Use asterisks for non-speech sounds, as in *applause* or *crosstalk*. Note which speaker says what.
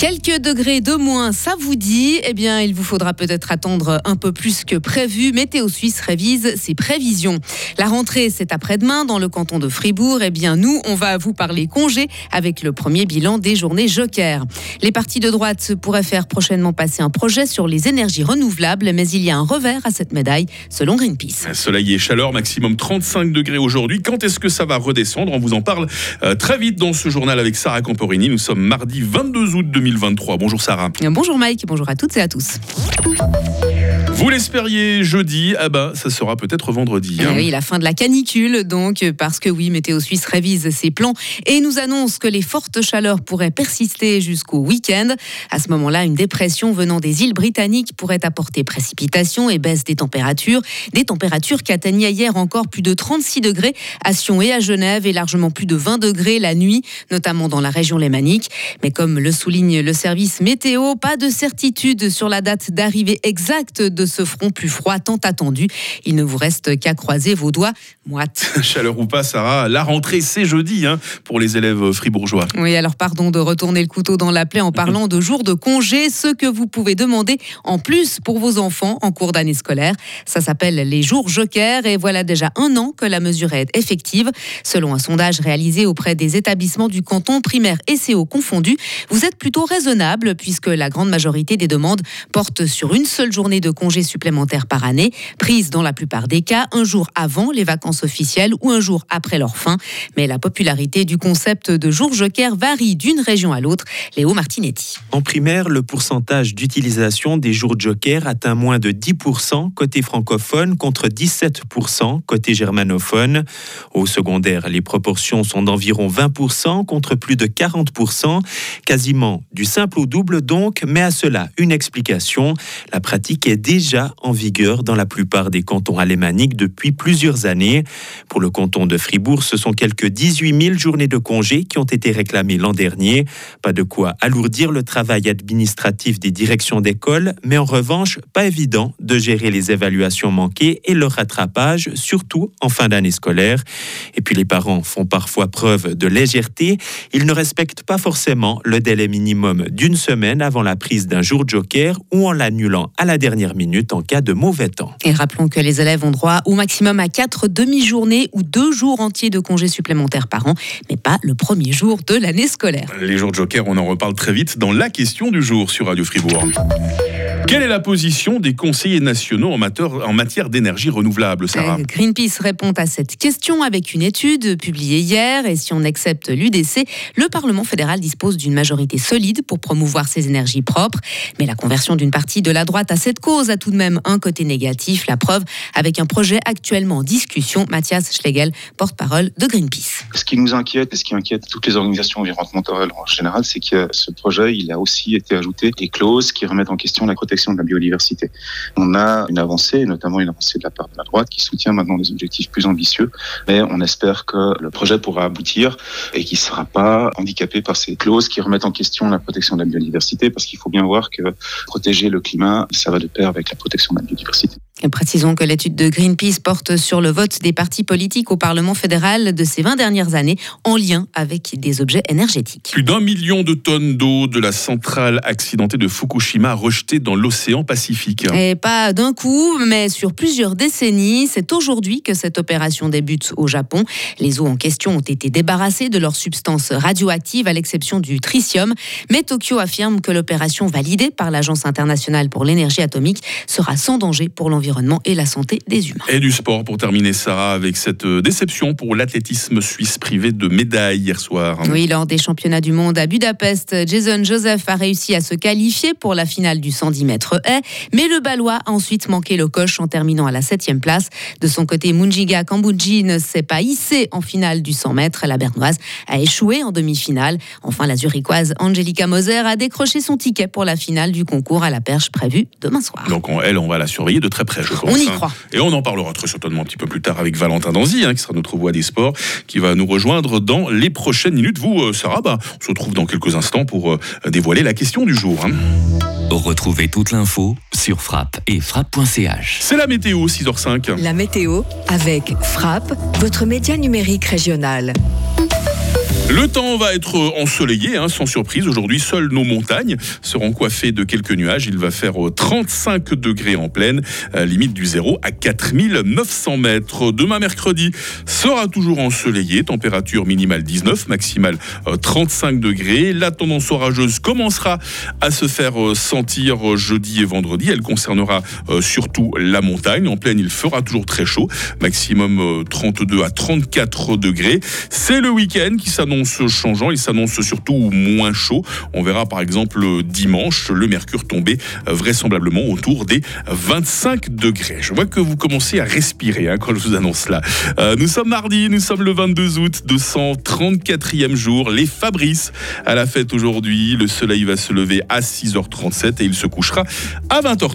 Speaker 1: Quelques degrés de moins, ça vous dit Eh bien, il vous faudra peut-être attendre un peu plus que prévu. Météo Suisse révise ses prévisions. La rentrée, c'est après-demain dans le canton de Fribourg. Eh bien, nous, on va vous parler congé avec le premier bilan des journées Joker. Les partis de droite pourraient faire prochainement passer un projet sur les énergies renouvelables, mais il y a un revers à cette médaille, selon Greenpeace.
Speaker 2: Soleil et chaleur, maximum 35 degrés aujourd'hui. Quand est-ce que ça va redescendre? On vous en parle euh, très vite dans ce journal avec Sarah Camporini. Nous sommes mardi 22 août 2020. 2023. Bonjour Sarah.
Speaker 1: Bonjour Mike, bonjour à toutes et à tous.
Speaker 2: Vous l'espériez jeudi, ah bah ça sera peut-être vendredi.
Speaker 1: Hein. Eh oui, la fin de la canicule, donc parce que oui, Météo Suisse révise ses plans et nous annonce que les fortes chaleurs pourraient persister jusqu'au week-end. À ce moment-là, une dépression venant des îles britanniques pourrait apporter précipitations et baisse des températures. Des températures qui atteignaient hier encore plus de 36 degrés à Sion et à Genève et largement plus de 20 degrés la nuit, notamment dans la région lémanique. Mais comme le souligne le service météo, pas de certitude sur la date d'arrivée exacte de ce front plus froid tant attendu. Il ne vous reste qu'à croiser vos doigts moites. *laughs*
Speaker 2: Chaleur ou pas, Sarah, la rentrée c'est jeudi hein, pour les élèves fribourgeois.
Speaker 1: Oui, alors pardon de retourner le couteau dans la plaie en parlant *laughs* de jours de congé, ce que vous pouvez demander en plus pour vos enfants en cours d'année scolaire. Ça s'appelle les jours Joker et voilà déjà un an que la mesure est effective. Selon un sondage réalisé auprès des établissements du canton primaire et CO confondus, vous êtes plutôt raisonnable puisque la grande majorité des demandes portent sur une seule journée de congé supplémentaires par année, prises dans la plupart des cas un jour avant les vacances officielles ou un jour après leur fin. Mais la popularité du concept de jour joker varie d'une région à l'autre. Léo Martinetti.
Speaker 3: En primaire, le pourcentage d'utilisation des jours joker atteint moins de 10% côté francophone contre 17% côté germanophone. Au secondaire, les proportions sont d'environ 20% contre plus de 40%, quasiment du simple au double donc, mais à cela une explication. La pratique est déjà en vigueur dans la plupart des cantons alémaniques depuis plusieurs années. Pour le canton de Fribourg, ce sont quelques 18 000 journées de congés qui ont été réclamées l'an dernier. Pas de quoi alourdir le travail administratif des directions d'école, mais en revanche, pas évident de gérer les évaluations manquées et leur rattrapage, surtout en fin d'année scolaire. Et puis les parents font parfois preuve de légèreté. Ils ne respectent pas forcément le délai minimum d'une semaine avant la prise d'un jour joker ou en l'annulant à la dernière minute en cas de mauvais temps.
Speaker 1: Et rappelons que les élèves ont droit au maximum à quatre demi-journées ou deux jours entiers de congés supplémentaires par an, mais pas le premier jour de l'année scolaire.
Speaker 2: Les jours de Joker, on en reparle très vite dans la question du jour sur Radio Fribourg. Quelle est la position des conseillers nationaux en matière d'énergie renouvelable, Sarah
Speaker 1: euh, Greenpeace répond à cette question avec une étude publiée hier. Et si on accepte l'UDC, le Parlement fédéral dispose d'une majorité solide pour promouvoir ces énergies propres. Mais la conversion d'une partie de la droite à cette cause a tout de même un côté négatif. La preuve avec un projet actuellement en discussion. Mathias Schlegel, porte-parole de Greenpeace.
Speaker 4: Ce qui nous inquiète et ce qui inquiète toutes les organisations environnementales en général, c'est que ce projet, il a aussi été ajouté des clauses qui remettent en question la protection de la biodiversité. On a une avancée, notamment une avancée de la part de la droite, qui soutient maintenant des objectifs plus ambitieux, mais on espère que le projet pourra aboutir et qu'il ne sera pas handicapé par ces clauses qui remettent en question la protection de la biodiversité, parce qu'il faut bien voir que protéger le climat, ça va de pair avec la protection de la biodiversité.
Speaker 1: Précisons que l'étude de Greenpeace porte sur le vote des partis politiques au Parlement fédéral de ces 20 dernières années en lien avec des objets énergétiques.
Speaker 2: Plus d'un million de tonnes d'eau de la centrale accidentée de Fukushima rejetée dans l'océan Pacifique.
Speaker 1: Et pas d'un coup, mais sur plusieurs décennies. C'est aujourd'hui que cette opération débute au Japon. Les eaux en question ont été débarrassées de leurs substances radioactives à l'exception du tritium. Mais Tokyo affirme que l'opération validée par l'Agence internationale pour l'énergie atomique sera sans danger pour l'environnement et la santé des humains.
Speaker 2: Et du sport pour terminer, Sarah, avec cette euh, déception pour l'athlétisme suisse privé de médailles hier soir.
Speaker 1: Oui, lors des championnats du monde à Budapest, Jason Joseph a réussi à se qualifier pour la finale du 110 mètres haie, mais le Balois a ensuite manqué le coche en terminant à la 7 place. De son côté, Munjiga Kambouji ne s'est pas hissé en finale du 100 mètres. La Bernoise a échoué en demi-finale. Enfin, la Zurichoise Angelica Moser a décroché son ticket pour la finale du concours à la perche prévue demain soir.
Speaker 2: Donc, elle, on va la surveiller de très près.
Speaker 1: On y hein. croit.
Speaker 2: Et on en parlera très certainement un petit peu plus tard avec Valentin Danzy, hein, qui sera notre voix des sports, qui va nous rejoindre dans les prochaines minutes. Vous, euh, Sarah, bah, on se retrouve dans quelques instants pour euh, dévoiler la question du jour. Hein.
Speaker 5: Retrouvez toute l'info sur frappe et frappe.ch.
Speaker 2: C'est la météo, 6h05.
Speaker 6: La météo avec Frappe, votre média numérique régional.
Speaker 2: Le temps va être ensoleillé, hein, sans surprise. Aujourd'hui, seules nos montagnes seront coiffées de quelques nuages. Il va faire 35 degrés en pleine, euh, limite du 0 à 4900 mètres. Demain, mercredi, sera toujours ensoleillé. Température minimale 19, maximale 35 euh, degrés. La tendance orageuse commencera à se faire euh, sentir jeudi et vendredi. Elle concernera surtout la montagne. En pleine, il fera toujours très chaud, maximum 32 à 34 degrés. C'est le week-end qui s'annonce changeant. Il s'annonce surtout moins chaud. On verra par exemple dimanche le mercure tomber vraisemblablement autour des 25 degrés. Je vois que vous commencez à respirer hein, quand je vous annonce là. Euh, nous sommes mardi, nous sommes le 22 août, 234e jour. Les Fabrices à la fête aujourd'hui. Le soleil va se lever à 6h37 et il se couchera à 20h30.